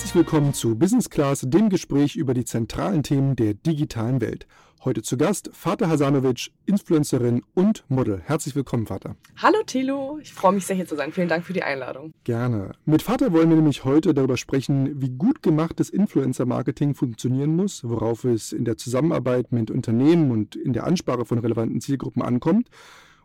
Herzlich willkommen zu Business Class, dem Gespräch über die zentralen Themen der digitalen Welt. Heute zu Gast Vater Hasanovic, Influencerin und Model. Herzlich willkommen, Vater. Hallo Thilo, ich freue mich sehr hier zu sein. Vielen Dank für die Einladung. Gerne. Mit Vater wollen wir nämlich heute darüber sprechen, wie gut gemachtes Influencer-Marketing funktionieren muss, worauf es in der Zusammenarbeit mit Unternehmen und in der Ansprache von relevanten Zielgruppen ankommt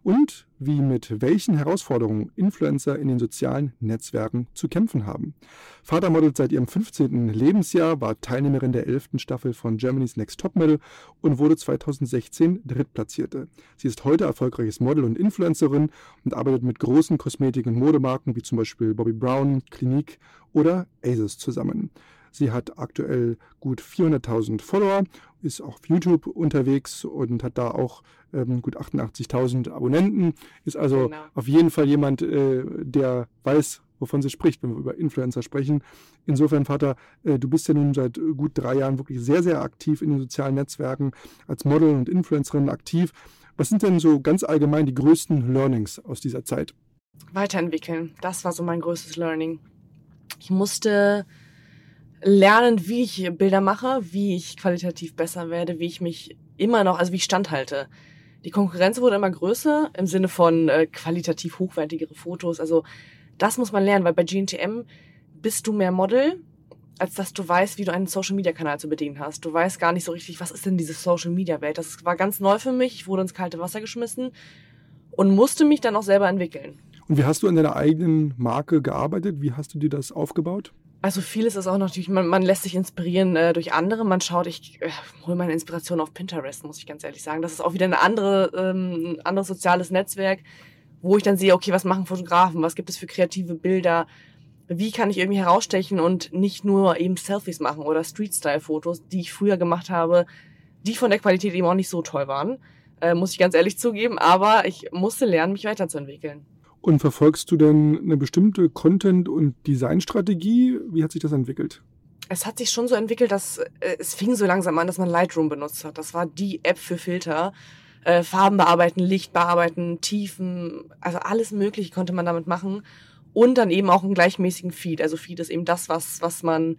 und wie mit welchen Herausforderungen Influencer in den sozialen Netzwerken zu kämpfen haben. Vater modelt seit ihrem 15. Lebensjahr, war Teilnehmerin der 11. Staffel von Germany's Next Topmodel und wurde 2016 Drittplatzierte. Sie ist heute erfolgreiches Model und Influencerin und arbeitet mit großen Kosmetik- und Modemarken wie zum Beispiel Bobby Brown, Clinique oder Asus zusammen. Sie hat aktuell gut 400.000 Follower, ist auch auf YouTube unterwegs und hat da auch ähm, gut 88.000 Abonnenten. Ist also genau. auf jeden Fall jemand, äh, der weiß, wovon sie spricht, wenn wir über Influencer sprechen. Insofern, Vater, äh, du bist ja nun seit gut drei Jahren wirklich sehr, sehr aktiv in den sozialen Netzwerken als Model und Influencerin aktiv. Was sind denn so ganz allgemein die größten Learnings aus dieser Zeit? Weiterentwickeln. Das war so mein größtes Learning. Ich musste lernen, wie ich Bilder mache, wie ich qualitativ besser werde, wie ich mich immer noch, also wie ich standhalte. Die Konkurrenz wurde immer größer im Sinne von äh, qualitativ hochwertigere Fotos. Also das muss man lernen, weil bei GNTM bist du mehr Model, als dass du weißt, wie du einen Social-Media-Kanal zu bedienen hast. Du weißt gar nicht so richtig, was ist denn diese Social-Media-Welt. Das war ganz neu für mich. Ich wurde ins kalte Wasser geschmissen und musste mich dann auch selber entwickeln. Und wie hast du an deiner eigenen Marke gearbeitet? Wie hast du dir das aufgebaut? Also vieles ist auch natürlich, man, man lässt sich inspirieren äh, durch andere. Man schaut, ich äh, hole meine Inspiration auf Pinterest, muss ich ganz ehrlich sagen. Das ist auch wieder eine andere, ähm, ein anderes soziales Netzwerk, wo ich dann sehe, okay, was machen Fotografen, was gibt es für kreative Bilder, wie kann ich irgendwie herausstechen und nicht nur eben Selfies machen oder Street-Style-Fotos, die ich früher gemacht habe, die von der Qualität eben auch nicht so toll waren, äh, muss ich ganz ehrlich zugeben. Aber ich musste lernen, mich weiterzuentwickeln. Und verfolgst du denn eine bestimmte Content- und Designstrategie? Wie hat sich das entwickelt? Es hat sich schon so entwickelt, dass äh, es fing so langsam an, dass man Lightroom benutzt hat. Das war die App für Filter. Äh, Farben bearbeiten, Licht bearbeiten, Tiefen, also alles Mögliche konnte man damit machen. Und dann eben auch einen gleichmäßigen Feed. Also Feed ist eben das, was, was man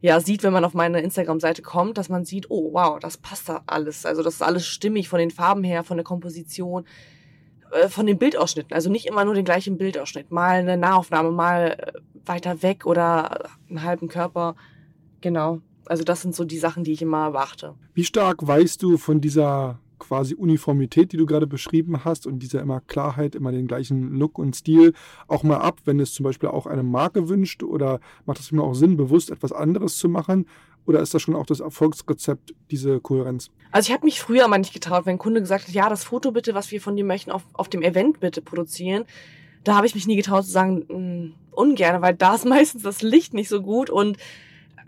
ja sieht, wenn man auf meine Instagram-Seite kommt, dass man sieht, oh wow, das passt da alles. Also das ist alles stimmig von den Farben her, von der Komposition von den Bildausschnitten. Also nicht immer nur den gleichen Bildausschnitt. Mal eine Nahaufnahme, mal äh, weiter weg oder einen halben Körper. Genau. Also das sind so die Sachen, die ich immer beachte. Wie stark weißt du von dieser quasi Uniformität, die du gerade beschrieben hast und dieser immer Klarheit, immer den gleichen Look und Stil auch mal ab, wenn es zum Beispiel auch eine Marke wünscht oder macht es mir auch Sinn, bewusst etwas anderes zu machen? Oder ist das schon auch das Erfolgsrezept, diese Kohärenz? Also ich habe mich früher mal nicht getraut, wenn ein Kunde gesagt hat, ja, das Foto bitte, was wir von dir möchten, auf, auf dem Event bitte produzieren. Da habe ich mich nie getraut zu sagen, mh, hm, ungern, weil da ist meistens das Licht nicht so gut und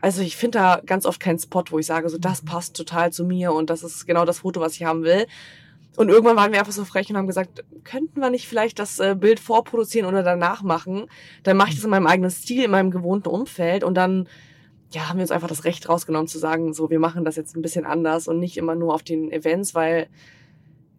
also ich finde da ganz oft keinen Spot, wo ich sage, so das mhm. passt total zu mir und das ist genau das Foto, was ich haben will. Und irgendwann waren wir einfach so frech und haben gesagt, könnten wir nicht vielleicht das äh, Bild vorproduzieren oder danach machen? Dann mache ich das in meinem eigenen Stil, in meinem gewohnten Umfeld und dann ja, haben wir uns einfach das Recht rausgenommen zu sagen, so, wir machen das jetzt ein bisschen anders und nicht immer nur auf den Events, weil,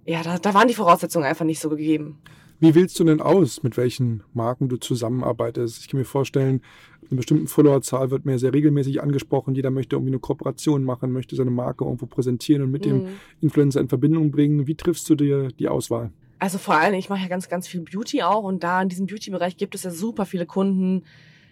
ja, da, da waren die Voraussetzungen einfach nicht so gegeben. Wie wählst du denn aus, mit welchen Marken du zusammenarbeitest? Ich kann mir vorstellen, eine bestimmte Followerzahl wird mir sehr regelmäßig angesprochen. Jeder möchte irgendwie eine Kooperation machen, möchte seine Marke irgendwo präsentieren und mit mhm. dem Influencer in Verbindung bringen. Wie triffst du dir die Auswahl? Also vor allem, ich mache ja ganz, ganz viel Beauty auch und da in diesem Beauty-Bereich gibt es ja super viele Kunden,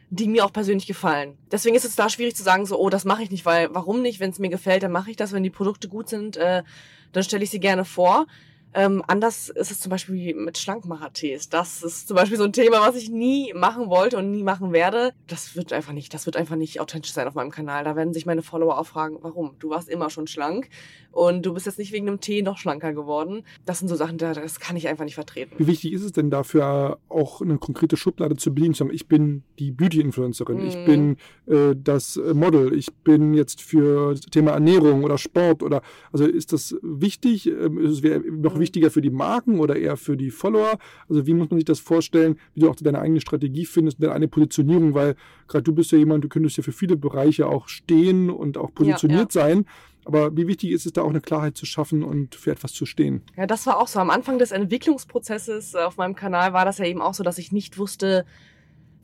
die mir auch persönlich gefallen. Deswegen ist es da schwierig zu sagen, so, oh, das mache ich nicht, weil warum nicht? Wenn es mir gefällt, dann mache ich das. Wenn die Produkte gut sind, äh, dann stelle ich sie gerne vor. Ähm, anders ist es zum Beispiel mit Schlankmacher-Tees. Das ist zum Beispiel so ein Thema, was ich nie machen wollte und nie machen werde. Das wird einfach nicht, das wird einfach nicht authentisch sein auf meinem Kanal. Da werden sich meine Follower auch fragen, warum? Du warst immer schon schlank und du bist jetzt nicht wegen einem Tee noch schlanker geworden. Das sind so Sachen, das kann ich einfach nicht vertreten. Wie wichtig ist es denn dafür, auch eine konkrete Schublade zu bedienen? Ich bin die Beauty-Influencerin, mm. ich mhm. bin äh, das Model, ich bin jetzt für das Thema Ernährung oder Sport oder also ist das wichtig? Ähm, es wäre noch wichtiger für die Marken oder eher für die Follower? Also wie muss man sich das vorstellen, wie du auch deine eigene Strategie findest, deine Positionierung, weil gerade du bist ja jemand, du könntest ja für viele Bereiche auch stehen und auch positioniert ja, ja. sein. Aber wie wichtig ist es da auch eine Klarheit zu schaffen und für etwas zu stehen? Ja, das war auch so. Am Anfang des Entwicklungsprozesses äh, auf meinem Kanal war das ja eben auch so, dass ich nicht wusste,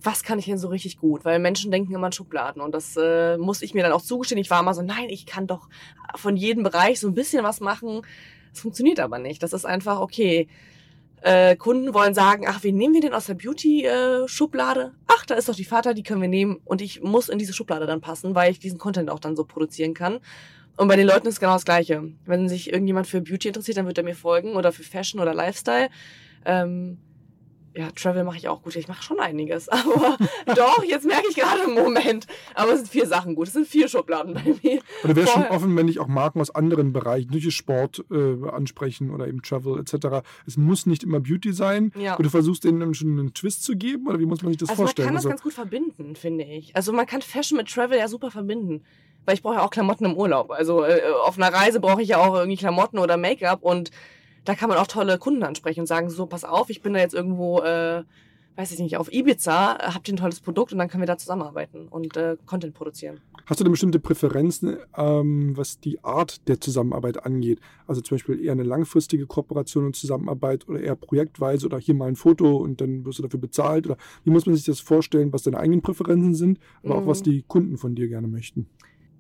was kann ich denn so richtig gut? Weil Menschen denken immer in Schubladen und das äh, muss ich mir dann auch zugestehen. Ich war immer so, nein, ich kann doch von jedem Bereich so ein bisschen was machen. Das funktioniert aber nicht. Das ist einfach, okay, äh, Kunden wollen sagen, ach, wen nehmen wir denn aus der Beauty-Schublade? Äh, ach, da ist doch die Vater, die können wir nehmen und ich muss in diese Schublade dann passen, weil ich diesen Content auch dann so produzieren kann. Und bei den Leuten ist genau das Gleiche. Wenn sich irgendjemand für Beauty interessiert, dann wird er mir folgen oder für Fashion oder Lifestyle. Ähm, ja, Travel mache ich auch gut. Ich mache schon einiges. Aber doch, jetzt merke ich gerade im Moment. Aber es sind vier Sachen gut. Es sind vier Schubladen bei mir. Und du wärst schon offen, wenn dich auch Marken aus anderen Bereichen, durch Sport äh, ansprechen oder eben Travel etc. Es muss nicht immer Beauty sein. Ja. Und du versuchst denen schon einen Twist zu geben oder wie muss man sich das also vorstellen? Man kann das also, ganz gut verbinden, finde ich. Also man kann Fashion mit Travel ja super verbinden. Weil ich brauche ja auch Klamotten im Urlaub. Also äh, auf einer Reise brauche ich ja auch irgendwie Klamotten oder Make-up und da kann man auch tolle Kunden ansprechen und sagen, so, pass auf, ich bin da jetzt irgendwo, äh, weiß ich nicht, auf Ibiza, habt ihr ein tolles Produkt und dann können wir da zusammenarbeiten und äh, Content produzieren. Hast du denn bestimmte Präferenzen, ähm, was die Art der Zusammenarbeit angeht? Also zum Beispiel eher eine langfristige Kooperation und Zusammenarbeit oder eher projektweise oder hier mal ein Foto und dann wirst du dafür bezahlt? Oder wie muss man sich das vorstellen, was deine eigenen Präferenzen sind, aber mhm. auch was die Kunden von dir gerne möchten?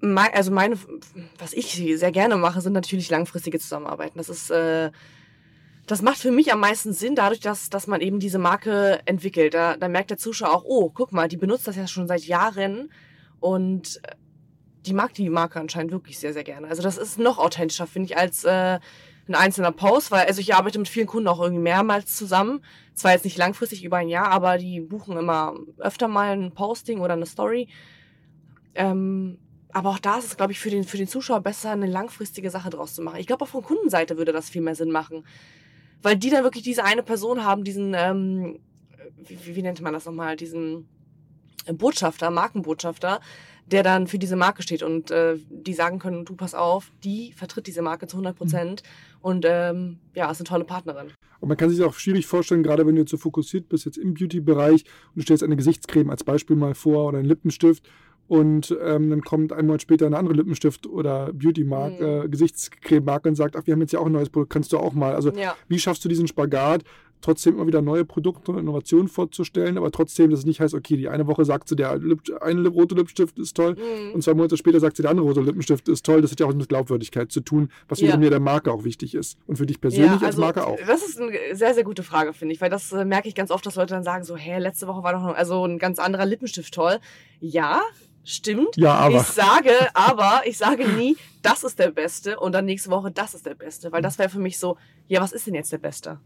also meine, was ich sehr gerne mache, sind natürlich langfristige Zusammenarbeiten. Das ist, äh, das macht für mich am meisten Sinn, dadurch, dass, dass man eben diese Marke entwickelt. Da, da merkt der Zuschauer auch, oh, guck mal, die benutzt das ja schon seit Jahren und äh, die mag die Marke anscheinend wirklich sehr, sehr gerne. Also das ist noch authentischer, finde ich, als äh, ein einzelner Post, weil also ich arbeite mit vielen Kunden auch irgendwie mehrmals zusammen. Zwar jetzt nicht langfristig über ein Jahr, aber die buchen immer öfter mal ein Posting oder eine Story. Ähm, aber auch da ist es, glaube ich, für den, für den Zuschauer besser, eine langfristige Sache draus zu machen. Ich glaube, auch von Kundenseite würde das viel mehr Sinn machen. Weil die dann wirklich diese eine Person haben, diesen, ähm, wie, wie nennt man das nochmal, diesen Botschafter, Markenbotschafter, der dann für diese Marke steht und äh, die sagen können, du pass auf, die vertritt diese Marke zu 100 Prozent mhm. und ähm, ja, ist eine tolle Partnerin. Und man kann sich auch schwierig vorstellen, gerade wenn du jetzt so fokussiert bist, jetzt im Beauty-Bereich und du stellst eine Gesichtscreme als Beispiel mal vor oder einen Lippenstift und ähm, dann kommt ein Monat später eine andere Lippenstift- oder Beauty-Marke, mhm. äh, Gesichtscreme-Marke und sagt, ach, wir haben jetzt ja auch ein neues Produkt, kannst du auch mal. Also ja. wie schaffst du diesen Spagat, trotzdem immer wieder neue Produkte und Innovationen vorzustellen, aber trotzdem, dass es nicht heißt, okay, die eine Woche sagt sie, der Lip eine rote Lippenstift ist toll mhm. und zwei Monate später sagt sie, der andere rote Lippenstift ist toll. Das hat ja auch mit Glaubwürdigkeit zu tun, was ja. mir der Marke auch wichtig ist und für dich persönlich ja, also, als Marke auch. Das ist eine sehr, sehr gute Frage, finde ich, weil das äh, merke ich ganz oft, dass Leute dann sagen so, hä, letzte Woche war doch noch, also ein ganz anderer Lippenstift toll. Ja, Stimmt. Ja, aber. Ich sage, aber ich sage nie, das ist der Beste und dann nächste Woche, das ist der Beste. Weil das wäre für mich so, ja, was ist denn jetzt der Beste?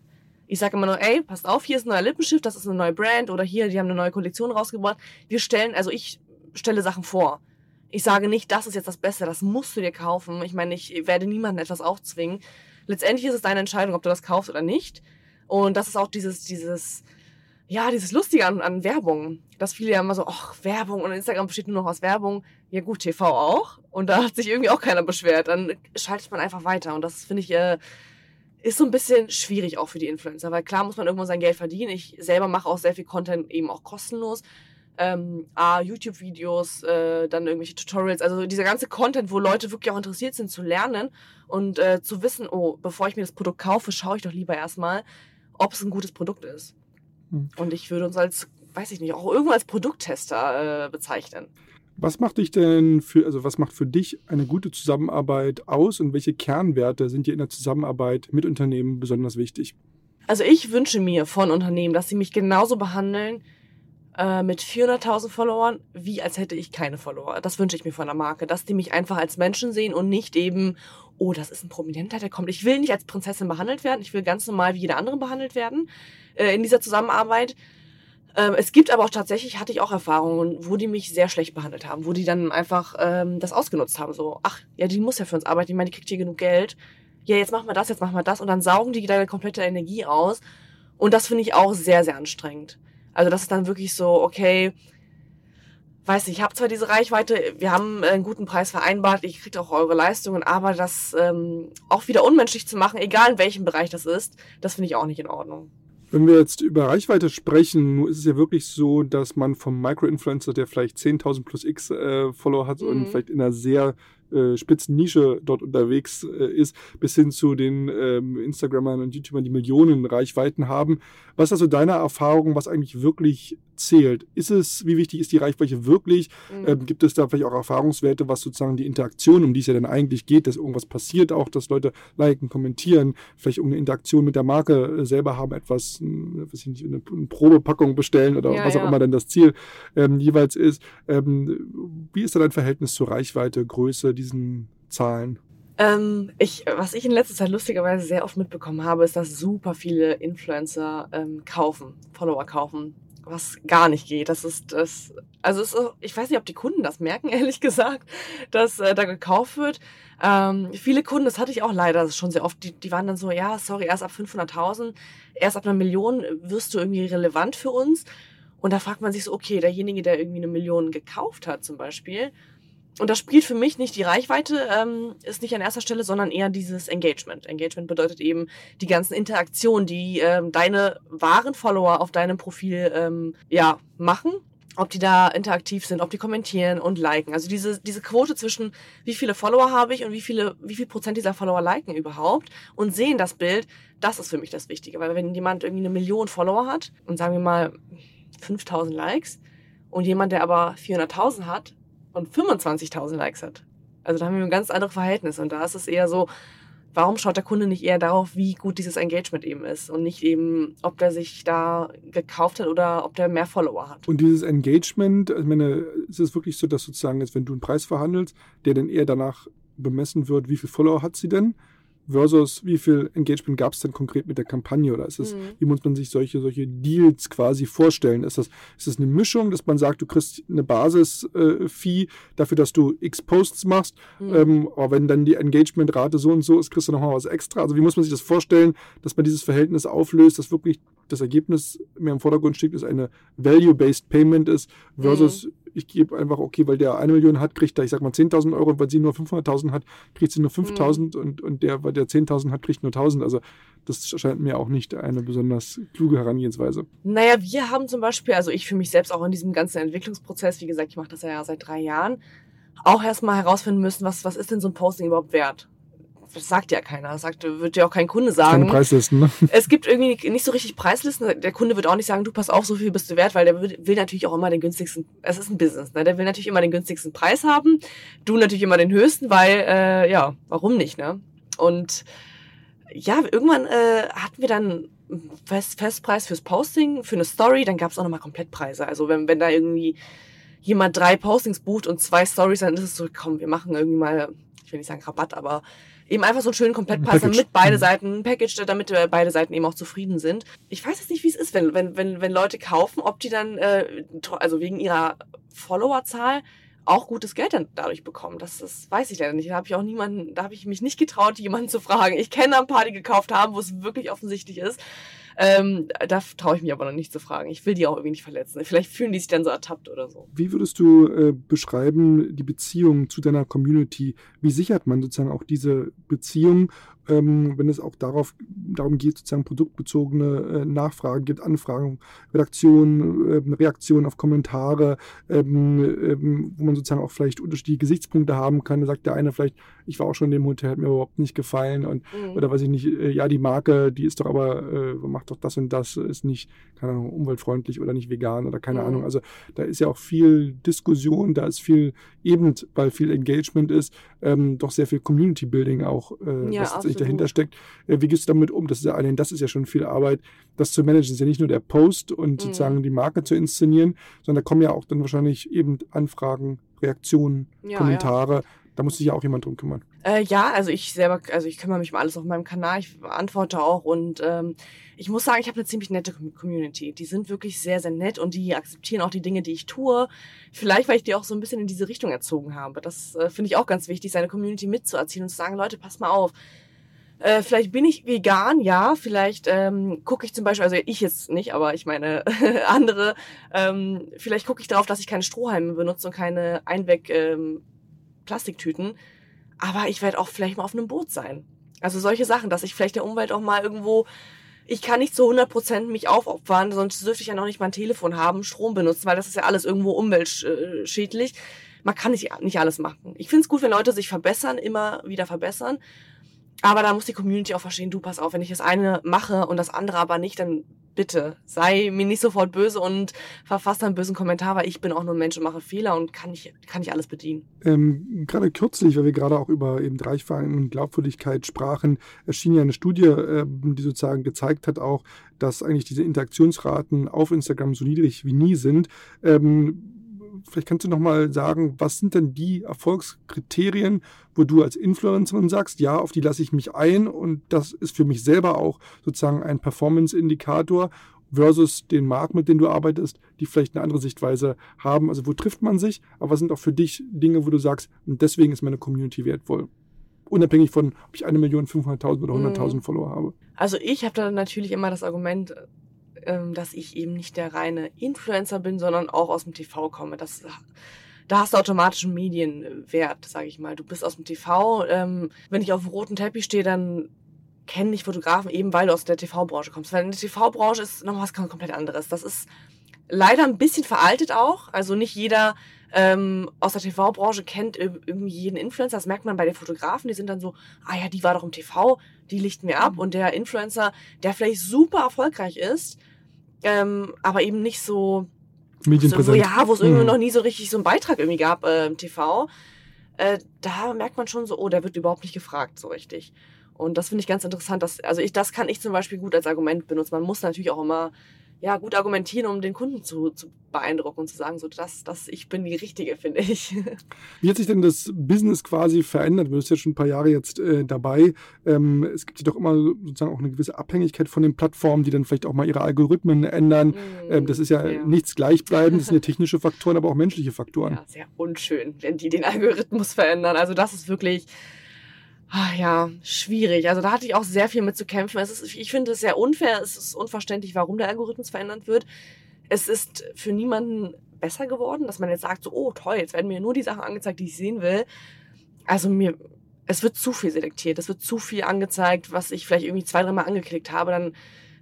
Ich sage immer nur, ey, passt auf, hier ist ein neuer Lippenstift, das ist eine neue Brand oder hier, die haben eine neue Kollektion rausgebracht. Wir stellen, also ich stelle Sachen vor. Ich sage nicht, das ist jetzt das Beste, das musst du dir kaufen. Ich meine, ich werde niemandem etwas aufzwingen. Letztendlich ist es deine Entscheidung, ob du das kaufst oder nicht. Und das ist auch dieses, dieses, ja, dieses Lustige an, an Werbung, dass viele ja immer so, ach, Werbung und Instagram besteht nur noch aus Werbung. Ja gut, TV auch. Und da hat sich irgendwie auch keiner beschwert. Dann schaltet man einfach weiter. Und das finde ich, äh, ist so ein bisschen schwierig auch für die Influencer, weil klar muss man irgendwo sein Geld verdienen. Ich selber mache auch sehr viel Content eben auch kostenlos. Ähm, A, YouTube-Videos, äh, dann irgendwelche Tutorials, also dieser ganze Content, wo Leute wirklich auch interessiert sind zu lernen und äh, zu wissen, oh, bevor ich mir das Produkt kaufe, schaue ich doch lieber erstmal, ob es ein gutes Produkt ist. Hm. Und ich würde uns als, weiß ich nicht, auch irgendwo als Produkttester äh, bezeichnen. Was macht dich denn für, also was macht für dich eine gute Zusammenarbeit aus und welche Kernwerte sind dir in der Zusammenarbeit mit Unternehmen besonders wichtig? Also ich wünsche mir von Unternehmen, dass sie mich genauso behandeln äh, mit 400.000 Followern, wie als hätte ich keine Follower. Das wünsche ich mir von der Marke, dass die mich einfach als Menschen sehen und nicht eben, oh, das ist ein Prominenter, der kommt. Ich will nicht als Prinzessin behandelt werden, ich will ganz normal wie jeder andere behandelt werden äh, in dieser Zusammenarbeit. Ähm, es gibt aber auch tatsächlich, hatte ich auch Erfahrungen, wo die mich sehr schlecht behandelt haben, wo die dann einfach ähm, das ausgenutzt haben. So, ach, ja, die muss ja für uns arbeiten, ich meine, die kriegt hier genug Geld. Ja, jetzt machen wir das, jetzt machen wir das. Und dann saugen die deine komplette Energie aus. Und das finde ich auch sehr, sehr anstrengend. Also das ist dann wirklich so, okay, weiß nicht, ich habe zwar diese Reichweite, wir haben einen guten Preis vereinbart, ich kriege auch eure Leistungen, aber das ähm, auch wieder unmenschlich zu machen, egal in welchem Bereich das ist, das finde ich auch nicht in Ordnung. Wenn wir jetzt über Reichweite sprechen, ist es ja wirklich so, dass man vom Micro-Influencer, der vielleicht 10.000 plus X äh, Follower hat mhm. und vielleicht in einer sehr äh, spitzen Nische dort unterwegs äh, ist, bis hin zu den ähm, Instagrammern und YouTubern, die Millionen Reichweiten haben. Was ist also deine Erfahrung, was eigentlich wirklich zählt? Ist es, wie wichtig ist die Reichweite wirklich? Mhm. Ähm, gibt es da vielleicht auch Erfahrungswerte, was sozusagen die Interaktion, um die es ja dann eigentlich geht, dass irgendwas passiert auch, dass Leute liken, kommentieren, vielleicht irgendeine Interaktion mit der Marke äh, selber haben, etwas, äh, weiß ich nicht, eine, eine Probepackung bestellen oder ja, was auch ja. immer dann das Ziel ähm, jeweils ist. Ähm, wie ist da dein Verhältnis zur Reichweite, Größe, diesen Zahlen? Ähm, ich, was ich in letzter Zeit lustigerweise sehr oft mitbekommen habe, ist, dass super viele Influencer ähm, kaufen, Follower kaufen, was gar nicht geht. Das ist das, also ist, ich weiß nicht, ob die Kunden das merken, ehrlich gesagt, dass äh, da gekauft wird. Ähm, viele Kunden, das hatte ich auch leider schon sehr oft, die, die waren dann so, ja, sorry, erst ab 500.000, erst ab einer Million wirst du irgendwie relevant für uns. Und da fragt man sich so, okay, derjenige, der irgendwie eine Million gekauft hat zum Beispiel, und das spielt für mich nicht die Reichweite, ähm, ist nicht an erster Stelle, sondern eher dieses Engagement. Engagement bedeutet eben die ganzen Interaktionen, die ähm, deine wahren Follower auf deinem Profil ähm, ja machen. Ob die da interaktiv sind, ob die kommentieren und liken. Also diese, diese Quote zwischen wie viele Follower habe ich und wie viele, wie viel Prozent dieser Follower liken überhaupt und sehen das Bild, das ist für mich das Wichtige. Weil wenn jemand irgendwie eine Million Follower hat und sagen wir mal 5000 Likes und jemand, der aber 400.000 hat, und 25.000 Likes hat. Also da haben wir ein ganz anderes Verhältnis und da ist es eher so, warum schaut der Kunde nicht eher darauf, wie gut dieses Engagement eben ist und nicht eben, ob der sich da gekauft hat oder ob der mehr Follower hat. Und dieses Engagement, ich meine, ist es wirklich so, dass sozusagen jetzt, wenn du einen Preis verhandelst, der dann eher danach bemessen wird, wie viele Follower hat sie denn? Versus wie viel Engagement gab es denn konkret mit der Kampagne oder ist es, mhm. wie muss man sich solche, solche Deals quasi vorstellen? Ist das, ist das eine Mischung, dass man sagt, du kriegst eine Basis-Fee äh, dafür, dass du X Posts machst, mhm. ähm, aber wenn dann die Engagementrate so und so ist, kriegst du nochmal was extra? Also wie muss man sich das vorstellen, dass man dieses Verhältnis auflöst, dass wirklich das Ergebnis mehr im Vordergrund steht, dass eine Value-Based Payment ist versus mhm ich gebe einfach, okay, weil der eine Million hat, kriegt er, ich sag mal, 10.000 Euro und weil sie nur 500.000 hat, kriegt sie nur 5.000 mhm. und, und der, weil der 10.000 hat, kriegt nur 1.000. Also das scheint mir auch nicht eine besonders kluge Herangehensweise. Naja, wir haben zum Beispiel, also ich für mich selbst auch in diesem ganzen Entwicklungsprozess, wie gesagt, ich mache das ja seit drei Jahren, auch erstmal herausfinden müssen, was, was ist denn so ein Posting überhaupt wert? Das sagt ja keiner. Das sagt, wird ja auch kein Kunde sagen. Keine Preislisten, ne? Es gibt irgendwie nicht so richtig Preislisten. Der Kunde wird auch nicht sagen, du pass auf, so viel bist du wert, weil der will natürlich auch immer den günstigsten, es ist ein Business, ne? Der will natürlich immer den günstigsten Preis haben. Du natürlich immer den höchsten, weil, äh, ja, warum nicht, ne? Und ja, irgendwann äh, hatten wir dann Fest, Festpreis fürs Posting, für eine Story, dann gab es auch nochmal Komplettpreise. Also wenn, wenn da irgendwie jemand drei Postings bucht und zwei Stories, dann ist es so, komm, wir machen irgendwie mal, ich will nicht sagen Rabatt, aber eben einfach so einen schönen Komplettpass, damit beide mhm. Seiten, ein Package, damit äh, beide Seiten eben auch zufrieden sind. Ich weiß jetzt nicht, wie es ist, wenn, wenn, wenn, wenn Leute kaufen, ob die dann, äh, also wegen ihrer Followerzahl, auch gutes Geld dann dadurch bekommen. Das, das weiß ich leider nicht. Da habe ich auch niemanden, da habe ich mich nicht getraut, jemanden zu fragen. Ich kenne ein paar, die gekauft haben, wo es wirklich offensichtlich ist. Ähm, da traue ich mich aber noch nicht zu fragen. Ich will die auch irgendwie nicht verletzen. Vielleicht fühlen die sich dann so ertappt oder so. Wie würdest du äh, beschreiben die Beziehung zu deiner Community? Wie sichert man sozusagen auch diese Beziehung ähm, wenn es auch darauf, darum geht, sozusagen produktbezogene äh, Nachfragen gibt, Anfragen, Redaktionen, äh, Reaktionen auf Kommentare, ähm, ähm, wo man sozusagen auch vielleicht unterschiedliche Gesichtspunkte haben kann. Da sagt der eine vielleicht, ich war auch schon in dem Hotel, hat mir überhaupt nicht gefallen und mhm. oder weiß ich nicht, äh, ja, die Marke, die ist doch aber, äh, macht doch das und das, ist nicht, keine Ahnung, umweltfreundlich oder nicht vegan oder keine mhm. Ahnung. Also da ist ja auch viel Diskussion, da ist viel, eben weil viel Engagement ist, ähm, doch sehr viel Community Building auch, äh, ja, was dahinter steckt. Äh, wie gehst du damit um? Das ist ja allein das ist ja schon viel Arbeit, das zu managen. Das ist ja nicht nur der Post und mhm. sozusagen die Marke zu inszenieren, sondern da kommen ja auch dann wahrscheinlich eben Anfragen, Reaktionen, ja, Kommentare. Ja. Da muss sich ja auch jemand drum kümmern. Äh, ja, also ich selber, also ich kümmere mich um alles auf meinem Kanal. Ich antworte auch und ähm, ich muss sagen, ich habe eine ziemlich nette Community. Die sind wirklich sehr, sehr nett und die akzeptieren auch die Dinge, die ich tue. Vielleicht, weil ich die auch so ein bisschen in diese Richtung erzogen habe. Das äh, finde ich auch ganz wichtig, seine Community mitzuerziehen und zu sagen, Leute, passt mal auf äh, vielleicht bin ich vegan, ja. Vielleicht ähm, gucke ich zum Beispiel, also ich jetzt nicht, aber ich meine andere. Ähm, vielleicht gucke ich darauf, dass ich keine Strohhalme benutze und keine Einweg ähm, Plastiktüten. Aber ich werde auch vielleicht mal auf einem Boot sein. Also solche Sachen, dass ich vielleicht der Umwelt auch mal irgendwo ich kann nicht zu 100% mich aufopfern, sonst dürfte ich ja noch nicht mein Telefon haben, Strom benutzen, weil das ist ja alles irgendwo umweltschädlich. Man kann nicht, nicht alles machen. Ich finde es gut, wenn Leute sich verbessern, immer wieder verbessern. Aber da muss die Community auch verstehen, du pass auf, wenn ich das eine mache und das andere aber nicht, dann bitte, sei mir nicht sofort böse und verfasst einen bösen Kommentar, weil ich bin auch nur ein Mensch und mache Fehler und kann nicht, kann nicht alles bedienen. Ähm, gerade kürzlich, weil wir gerade auch über eben Reichweiten und Glaubwürdigkeit sprachen, erschien ja eine Studie, äh, die sozusagen gezeigt hat auch, dass eigentlich diese Interaktionsraten auf Instagram so niedrig wie nie sind. Ähm, vielleicht kannst du noch mal sagen, was sind denn die Erfolgskriterien, wo du als Influencerin sagst, ja, auf die lasse ich mich ein und das ist für mich selber auch sozusagen ein Performance-Indikator versus den Markt, mit denen du arbeitest, die vielleicht eine andere Sichtweise haben. Also wo trifft man sich? Aber was sind auch für dich Dinge, wo du sagst, und deswegen ist meine Community wertvoll? Unabhängig von, ob ich eine Million, 500.000 oder 100.000 mhm. Follower habe. Also ich habe da natürlich immer das Argument, dass ich eben nicht der reine Influencer bin, sondern auch aus dem TV komme. Das, da hast du automatisch einen Medienwert, sage ich mal. Du bist aus dem TV. Ähm, wenn ich auf dem roten Teppich stehe, dann kenne ich Fotografen eben, weil du aus der TV-Branche kommst. Weil in der TV-Branche ist noch was komplett anderes. Das ist leider ein bisschen veraltet auch. Also nicht jeder ähm, aus der TV-Branche kennt irgendwie jeden Influencer. Das merkt man bei den Fotografen. Die sind dann so, ah ja, die war doch im TV, die lichten wir ab. Mhm. Und der Influencer, der vielleicht super erfolgreich ist, ähm, aber eben nicht so, Medienpräsent. so ja, wo es irgendwie mhm. noch nie so richtig so einen Beitrag irgendwie gab äh, im TV. Äh, da merkt man schon so, oh, der wird überhaupt nicht gefragt so richtig. Und das finde ich ganz interessant. Dass, also ich, das kann ich zum Beispiel gut als Argument benutzen. Man muss natürlich auch immer ja, gut argumentieren, um den Kunden zu, zu beeindrucken und zu sagen, so, das, das, ich bin die Richtige, finde ich. Wie hat sich denn das Business quasi verändert? Du bist ja schon ein paar Jahre jetzt äh, dabei. Ähm, es gibt ja doch immer sozusagen auch eine gewisse Abhängigkeit von den Plattformen, die dann vielleicht auch mal ihre Algorithmen ändern. Mm, ähm, das ist ja, ja, nichts gleichbleibend. Das sind ja technische Faktoren, aber auch menschliche Faktoren. Ja, sehr unschön, wenn die den Algorithmus verändern. Also das ist wirklich Ach ja, schwierig. Also da hatte ich auch sehr viel mit zu kämpfen. Es ist, ich finde es sehr unfair. Es ist unverständlich, warum der Algorithmus verändert wird. Es ist für niemanden besser geworden, dass man jetzt sagt, so, oh toll, jetzt werden mir nur die Sachen angezeigt, die ich sehen will. Also mir, es wird zu viel selektiert. Es wird zu viel angezeigt, was ich vielleicht irgendwie zwei, dreimal angeklickt habe. Dann,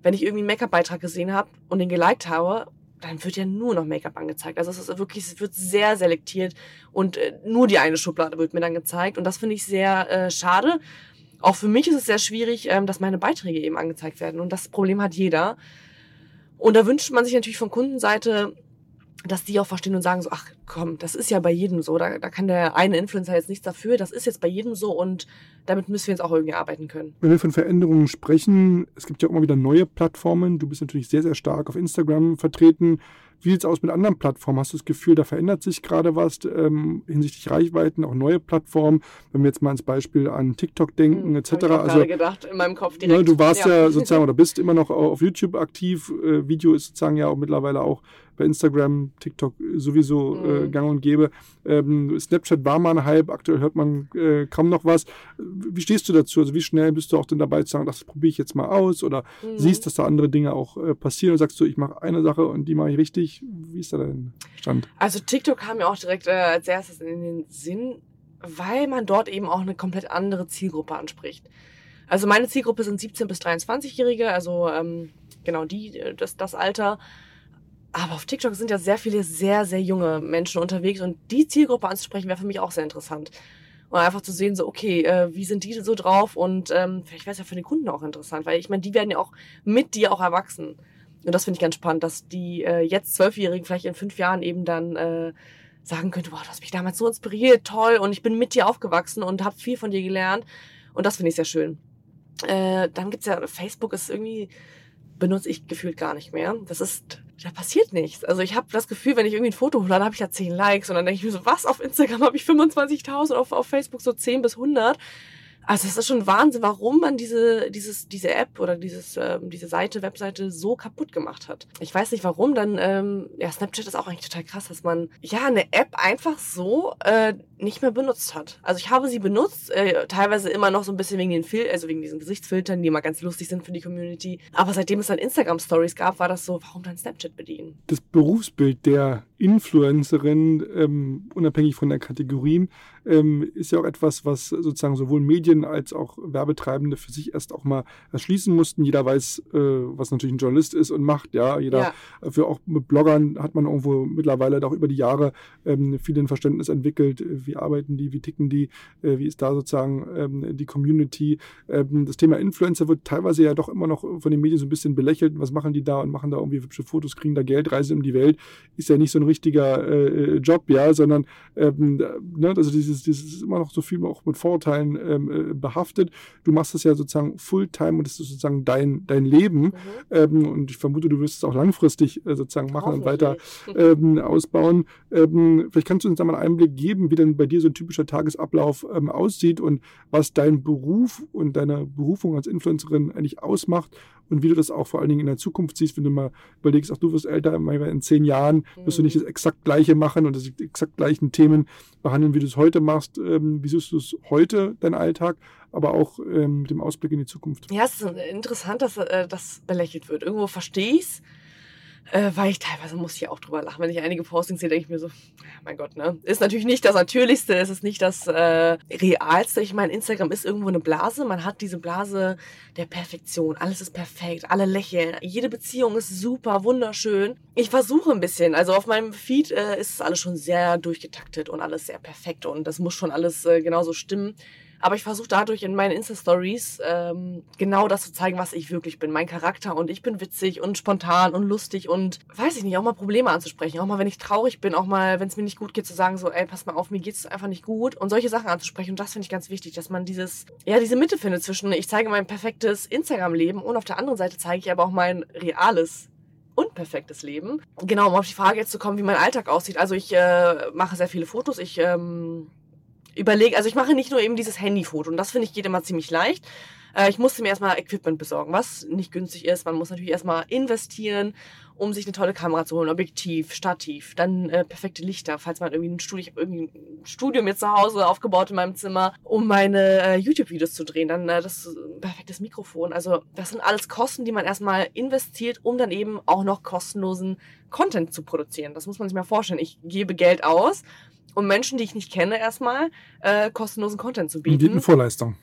wenn ich irgendwie einen Make-up-Beitrag gesehen habe und den geliked habe dann wird ja nur noch Make-up angezeigt. Also es ist wirklich, es wird sehr selektiert und äh, nur die eine Schublade wird mir dann gezeigt. Und das finde ich sehr äh, schade. Auch für mich ist es sehr schwierig, ähm, dass meine Beiträge eben angezeigt werden. Und das Problem hat jeder. Und da wünscht man sich natürlich von Kundenseite dass die auch verstehen und sagen so, ach komm, das ist ja bei jedem so. Da, da kann der eine Influencer jetzt nichts dafür. Das ist jetzt bei jedem so und damit müssen wir jetzt auch irgendwie arbeiten können. Wenn wir von Veränderungen sprechen, es gibt ja immer wieder neue Plattformen. Du bist natürlich sehr, sehr stark auf Instagram vertreten. Wie sieht es aus mit anderen Plattformen? Hast du das Gefühl, da verändert sich gerade was ähm, hinsichtlich Reichweiten, auch neue Plattformen? Wenn wir jetzt mal ans Beispiel an TikTok denken, hm, etc. Hab ich also gedacht, in meinem Kopf direkt. Ne, du warst ja. ja sozusagen oder bist immer noch auf YouTube aktiv. Äh, Video ist sozusagen ja auch mittlerweile auch bei Instagram, TikTok sowieso äh, mhm. äh, gang und gäbe. Ähm, Snapchat war mal ein Hype, aktuell hört man äh, kaum noch was. Wie stehst du dazu? Also wie schnell bist du auch denn dabei zu sagen, das probiere ich jetzt mal aus oder mhm. siehst, dass da andere Dinge auch äh, passieren und sagst du, ich mache eine Sache und die mache ich richtig. Wie ist da dein Stand? Also TikTok kam mir auch direkt äh, als erstes in den Sinn, weil man dort eben auch eine komplett andere Zielgruppe anspricht. Also meine Zielgruppe sind 17 bis 23-Jährige, also ähm, genau die, äh, das, das Alter. Aber auf TikTok sind ja sehr viele sehr, sehr junge Menschen unterwegs und die Zielgruppe anzusprechen wäre für mich auch sehr interessant. Und einfach zu sehen, so, okay, äh, wie sind die so drauf? Und ähm, vielleicht wäre es ja für den Kunden auch interessant, weil ich meine, die werden ja auch mit dir auch erwachsen. Und das finde ich ganz spannend, dass die äh, jetzt Zwölfjährigen vielleicht in fünf Jahren eben dann äh, sagen könnte, boah, du hast mich damals so inspiriert, toll, und ich bin mit dir aufgewachsen und habe viel von dir gelernt. Und das finde ich sehr schön. Äh, dann gibt's ja, Facebook ist irgendwie, benutze ich gefühlt gar nicht mehr. Das ist da passiert nichts. Also ich habe das Gefühl, wenn ich irgendwie ein Foto hochlade, habe ich ja 10 Likes und dann denke ich mir so, was, auf Instagram habe ich 25.000, auf, auf Facebook so 10 bis 100. Also es ist schon Wahnsinn, warum man diese, dieses, diese App oder dieses, ähm, diese Seite, Webseite so kaputt gemacht hat. Ich weiß nicht warum, dann, ähm, ja, Snapchat ist auch eigentlich total krass, dass man ja eine App einfach so äh, nicht mehr benutzt hat. Also ich habe sie benutzt, äh, teilweise immer noch so ein bisschen wegen den Fil also wegen diesen Gesichtsfiltern, die immer ganz lustig sind für die Community. Aber seitdem es dann Instagram Stories gab, war das so, warum dann Snapchat bedienen? Das Berufsbild der Influencerin, ähm, unabhängig von der Kategorien, ähm, ist ja auch etwas, was sozusagen sowohl Medien als auch Werbetreibende für sich erst auch mal erschließen mussten. Jeder weiß, äh, was natürlich ein Journalist ist und macht. Ja, jeder, ja. Äh, für auch mit Bloggern hat man irgendwo mittlerweile auch über die Jahre ähm, viel ein Verständnis entwickelt. Wie arbeiten die, wie ticken die, äh, wie ist da sozusagen ähm, die Community. Ähm, das Thema Influencer wird teilweise ja doch immer noch von den Medien so ein bisschen belächelt. Was machen die da und machen da irgendwie hübsche Fotos, kriegen da Geld, reisen um die Welt. Ist ja nicht so ein richtiger äh, Job, ja, sondern ähm, ne, also dieses, dieses ist immer noch so viel auch mit Vorurteilen ähm, äh, behaftet. Du machst das ja sozusagen Fulltime und das ist sozusagen dein, dein Leben. Mhm. Ähm, und ich vermute, du wirst es auch langfristig äh, sozusagen machen und weiter ähm, ausbauen. Ähm, vielleicht kannst du uns da mal einen Einblick geben, wie denn bei dir so ein typischer Tagesablauf ähm, aussieht und was dein Beruf und deine Berufung als Influencerin eigentlich ausmacht und wie du das auch vor allen Dingen in der Zukunft siehst, wenn du mal überlegst, ach du wirst älter, in zehn Jahren wirst du nicht. Das exakt gleiche machen und das exakt gleichen Themen behandeln, wie du es heute machst. Ähm, wie siehst du es heute, dein Alltag, aber auch ähm, mit dem Ausblick in die Zukunft? Ja, es ist interessant, dass äh, das belächelt wird. Irgendwo verstehe ich es äh, weil ich teilweise muss ich auch drüber lachen. Wenn ich einige Postings sehe, denke ich mir so, mein Gott, ne? Ist natürlich nicht das Natürlichste, es ist nicht das äh, Realste. Ich meine, Instagram ist irgendwo eine Blase. Man hat diese Blase der Perfektion. Alles ist perfekt, alle lächeln. Jede Beziehung ist super, wunderschön. Ich versuche ein bisschen. Also auf meinem Feed äh, ist alles schon sehr durchgetaktet und alles sehr perfekt und das muss schon alles äh, genauso stimmen. Aber ich versuche dadurch in meinen Insta-Stories ähm, genau das zu zeigen, was ich wirklich bin. Mein Charakter und ich bin witzig und spontan und lustig und weiß ich nicht, auch mal Probleme anzusprechen. Auch mal, wenn ich traurig bin, auch mal, wenn es mir nicht gut geht, zu sagen so, ey, pass mal auf, mir geht es einfach nicht gut und solche Sachen anzusprechen. Und das finde ich ganz wichtig, dass man dieses, ja, diese Mitte findet zwischen, ich zeige mein perfektes Instagram-Leben und auf der anderen Seite zeige ich aber auch mein reales unperfektes Leben. Genau, um auf die Frage jetzt zu kommen, wie mein Alltag aussieht. Also ich äh, mache sehr viele Fotos. Ich ähm, überlege, also ich mache nicht nur eben dieses Handyfoto und das finde ich geht immer ziemlich leicht. Äh, ich musste mir erstmal Equipment besorgen, was nicht günstig ist. Man muss natürlich erstmal investieren, um sich eine tolle Kamera zu holen, Objektiv, Stativ, dann äh, perfekte Lichter, falls man irgendwie ein Studio, ich habe irgendwie ein Studio mir zu Hause aufgebaut in meinem Zimmer, um meine äh, YouTube-Videos zu drehen, dann äh, das perfektes Mikrofon. Also das sind alles Kosten, die man erstmal investiert, um dann eben auch noch kostenlosen Content zu produzieren. Das muss man sich mal vorstellen. Ich gebe Geld aus um Menschen, die ich nicht kenne, erstmal äh, kostenlosen Content zu bieten. Man geht in Vorleistung.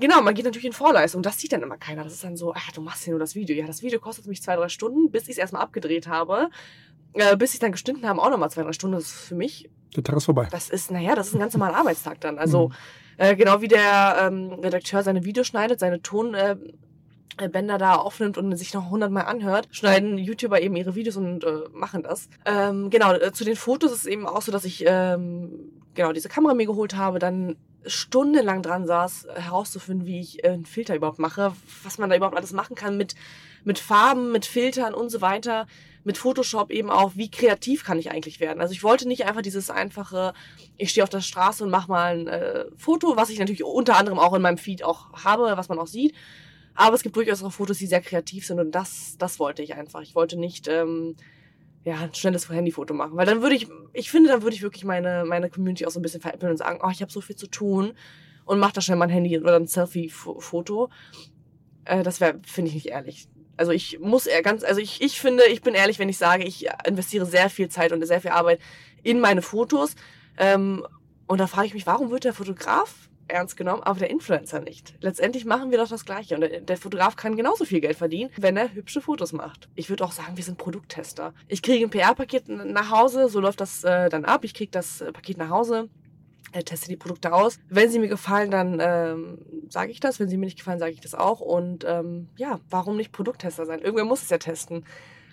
Genau, man geht natürlich in Vorleistung. Das sieht dann immer keiner. Das ist dann so, ach, du machst ja nur das Video. Ja, das Video kostet mich zwei, drei Stunden, bis ich es erstmal abgedreht habe. Äh, bis ich dann geschnitten habe, auch nochmal zwei, drei Stunden. Das ist für mich. Der Tag ist vorbei. Das ist, naja, das ist ein ganz normaler Arbeitstag dann. Also, mhm. äh, genau wie der ähm, Redakteur seine Videos schneidet, seine Ton. Äh, Bänder da aufnimmt und sich noch hundertmal anhört, schneiden YouTuber eben ihre Videos und äh, machen das. Ähm, genau, äh, zu den Fotos ist es eben auch so, dass ich ähm, genau diese Kamera mir geholt habe, dann stundenlang dran saß, herauszufinden, wie ich äh, einen Filter überhaupt mache, was man da überhaupt alles machen kann mit, mit Farben, mit Filtern und so weiter, mit Photoshop eben auch, wie kreativ kann ich eigentlich werden. Also ich wollte nicht einfach dieses einfache, ich stehe auf der Straße und mache mal ein äh, Foto, was ich natürlich unter anderem auch in meinem Feed auch habe, was man auch sieht, aber es gibt durchaus auch Fotos, die sehr kreativ sind und das, das wollte ich einfach. Ich wollte nicht ähm, ja, ein schnelles Handyfoto machen, weil dann würde ich, ich finde, dann würde ich wirklich meine, meine Community auch so ein bisschen veräppeln und sagen, oh, ich habe so viel zu tun und mach da schnell mal ein Handy oder ein Selfie-Foto. Äh, das wäre, finde ich, nicht ehrlich. Also ich muss eher ganz, also ich, ich finde, ich bin ehrlich, wenn ich sage, ich investiere sehr viel Zeit und sehr viel Arbeit in meine Fotos. Ähm, und da frage ich mich, warum wird der Fotograf ernst genommen, aber der Influencer nicht. Letztendlich machen wir doch das Gleiche. Und der, Fotograf kann genauso viel Geld verdienen, wenn er hübsche Fotos macht. Ich würde auch sagen, wir sind Produkttester. Ich kriege ein PR-Paket nach Hause, so läuft das äh, dann ab. Ich kriege das äh, Paket nach Hause, äh, teste die Produkte aus. Wenn sie mir gefallen, dann ähm, sage ich das. Wenn sie mir nicht gefallen, sage ich das auch. Und ähm, ja, warum nicht Produkttester sein? Irgendwer muss es ja testen.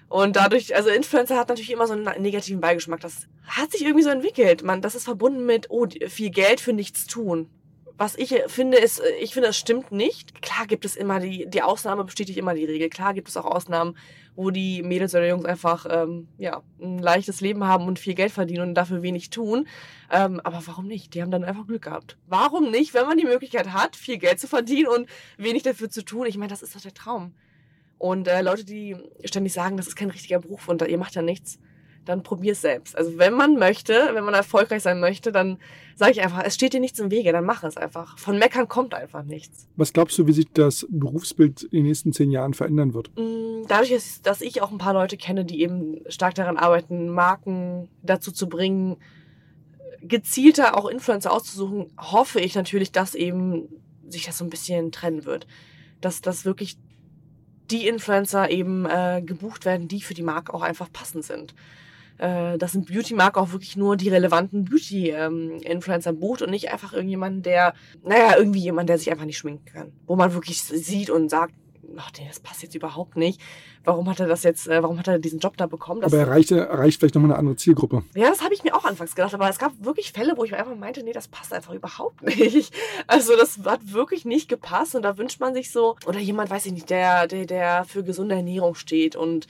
Und dadurch, also Influencer hat natürlich immer so einen negativen Beigeschmack. Das hat sich irgendwie so entwickelt. Man, das ist verbunden mit, oh, viel Geld für nichts tun was ich finde, ist, äh, ich finde, das stimmt nicht. Klar gibt es immer die, die Ausnahme bestätigt immer die Regel. Klar gibt es auch Ausnahmen, wo die Mädels oder Jungs einfach, ähm, ja, ein leichtes Leben haben und viel Geld verdienen und dafür wenig tun. Ähm, aber warum nicht? Die haben dann einfach Glück gehabt. Warum nicht, wenn man die Möglichkeit hat, viel Geld zu verdienen und wenig dafür zu tun? Ich meine, das ist doch der Traum. Und äh, Leute, die ständig sagen, das ist kein richtiger Beruf und ihr macht ja nichts, dann probier es selbst. Also wenn man möchte, wenn man erfolgreich sein möchte, dann sage ich einfach, es steht dir nichts im Wege, dann mach es einfach. Von Meckern kommt einfach nichts. Was glaubst du, wie sich das Berufsbild in den nächsten zehn Jahren verändern wird? Mm, dadurch, dass ich auch ein paar Leute kenne, die eben stark daran arbeiten, Marken dazu zu bringen, gezielter auch Influencer auszusuchen, hoffe ich natürlich, dass eben sich das so ein bisschen trennen wird. Dass das wirklich die Influencer eben äh, gebucht werden, die für die Marke auch einfach passend sind. Äh, dass ein Beauty-Marke auch wirklich nur die relevanten Beauty-Influencer ähm, bucht und nicht einfach irgendjemanden, der, naja, irgendwie jemand, der sich einfach nicht schminken kann. Wo man wirklich sieht und sagt, ach nee, das passt jetzt überhaupt nicht. Warum hat er das jetzt, äh, warum hat er diesen Job da bekommen? Aber er erreicht, erreicht vielleicht nochmal eine andere Zielgruppe. Ja, das habe ich mir auch anfangs gedacht, aber es gab wirklich Fälle, wo ich einfach meinte, nee, das passt einfach überhaupt nicht. Also das hat wirklich nicht gepasst und da wünscht man sich so, oder jemand, weiß ich nicht, der, der, der für gesunde Ernährung steht und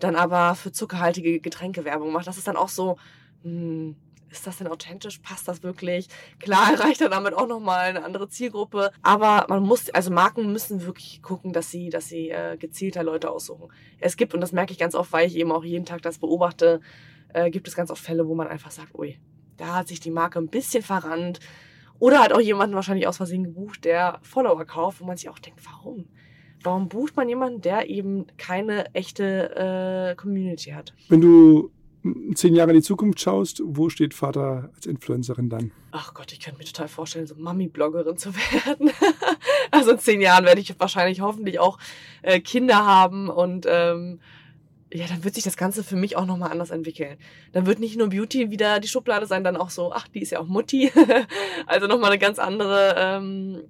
dann aber für zuckerhaltige Getränke Werbung macht. Das ist dann auch so, hm, ist das denn authentisch? Passt das wirklich? Klar erreicht er damit auch nochmal eine andere Zielgruppe. Aber man muss, also Marken müssen wirklich gucken, dass sie, dass sie äh, gezielter Leute aussuchen. Es gibt, und das merke ich ganz oft, weil ich eben auch jeden Tag das beobachte, äh, gibt es ganz oft Fälle, wo man einfach sagt, ui, da hat sich die Marke ein bisschen verrannt. Oder hat auch jemanden wahrscheinlich aus Versehen gebucht, der Follower kauft, wo man sich auch denkt, warum? Warum bucht man jemanden, der eben keine echte äh, Community hat? Wenn du zehn Jahre in die Zukunft schaust, wo steht Vater als Influencerin dann? Ach Gott, ich könnte mir total vorstellen, so Mami-Bloggerin zu werden. also in zehn Jahren werde ich wahrscheinlich hoffentlich auch äh, Kinder haben und ähm, ja, dann wird sich das Ganze für mich auch nochmal anders entwickeln. Dann wird nicht nur Beauty wieder die Schublade sein, dann auch so, ach, die ist ja auch Mutti. also nochmal eine ganz andere, ähm,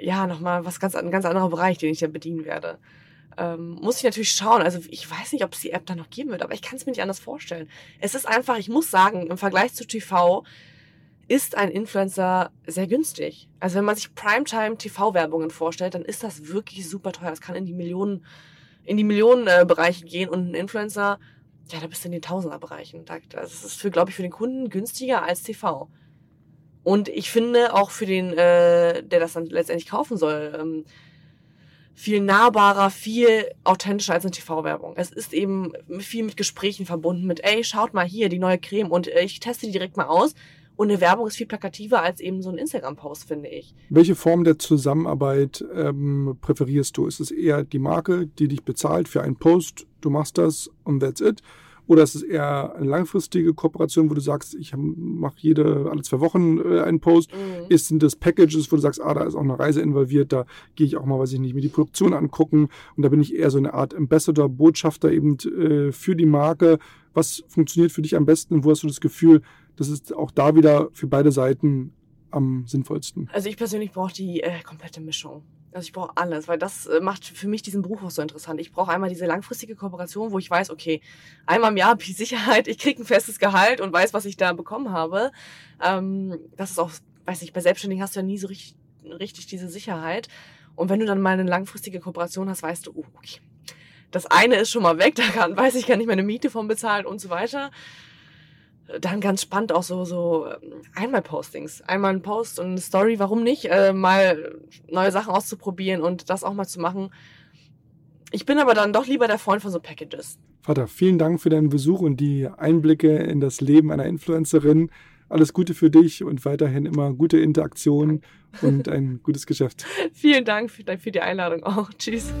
ja, nochmal was ganz, ein ganz anderer Bereich, den ich da bedienen werde ähm, muss ich natürlich schauen. Also ich weiß nicht, ob es die App dann noch geben wird, aber ich kann es mir nicht anders vorstellen. Es ist einfach, ich muss sagen, im Vergleich zu TV ist ein Influencer sehr günstig. Also wenn man sich Primetime TV-Werbungen vorstellt, dann ist das wirklich super teuer. Das kann in die Millionen, in die Millionenbereiche äh, gehen und ein Influencer, ja, da bist du in den Tausenderbereichen. Das ist für, glaube ich, für den Kunden günstiger als TV. Und ich finde auch für den, äh, der das dann letztendlich kaufen soll, ähm, viel nahbarer, viel authentischer als eine TV-Werbung. Es ist eben viel mit Gesprächen verbunden, mit, ey, schaut mal hier, die neue Creme und äh, ich teste die direkt mal aus. Und eine Werbung ist viel plakativer als eben so ein Instagram-Post, finde ich. Welche Form der Zusammenarbeit ähm, präferierst du? Ist es eher die Marke, die dich bezahlt für einen Post, du machst das und that's it? Oder ist es eher eine langfristige Kooperation, wo du sagst, ich mache jede, alle zwei Wochen äh, einen Post? Mhm. Ist, sind das Packages, wo du sagst, ah, da ist auch eine Reise involviert, da gehe ich auch mal, weiß ich nicht, mir die Produktion angucken und da bin ich eher so eine Art Ambassador, Botschafter eben äh, für die Marke. Was funktioniert für dich am besten und wo hast du das Gefühl, das ist auch da wieder für beide Seiten am sinnvollsten? Also ich persönlich brauche die äh, komplette Mischung. Also ich brauche alles, weil das äh, macht für mich diesen Beruf auch so interessant. Ich brauche einmal diese langfristige Kooperation, wo ich weiß, okay, einmal im Jahr habe ich Sicherheit, ich kriege ein festes Gehalt und weiß, was ich da bekommen habe. Ähm, das ist auch, weiß ich, bei Selbstständigen hast du ja nie so richtig, richtig diese Sicherheit. Und wenn du dann mal eine langfristige Kooperation hast, weißt du, oh, okay, das eine ist schon mal weg, da kann, weiß ich, kann ich meine Miete von bezahlen und so weiter dann ganz spannend auch so, so ähm, Einmal-Postings. Einmal ein Post und eine Story, warum nicht? Äh, mal neue Sachen auszuprobieren und das auch mal zu machen. Ich bin aber dann doch lieber der Freund von so Packages. Vater, vielen Dank für deinen Besuch und die Einblicke in das Leben einer Influencerin. Alles Gute für dich und weiterhin immer gute Interaktion und ein gutes Geschäft. vielen Dank für die Einladung auch. Tschüss.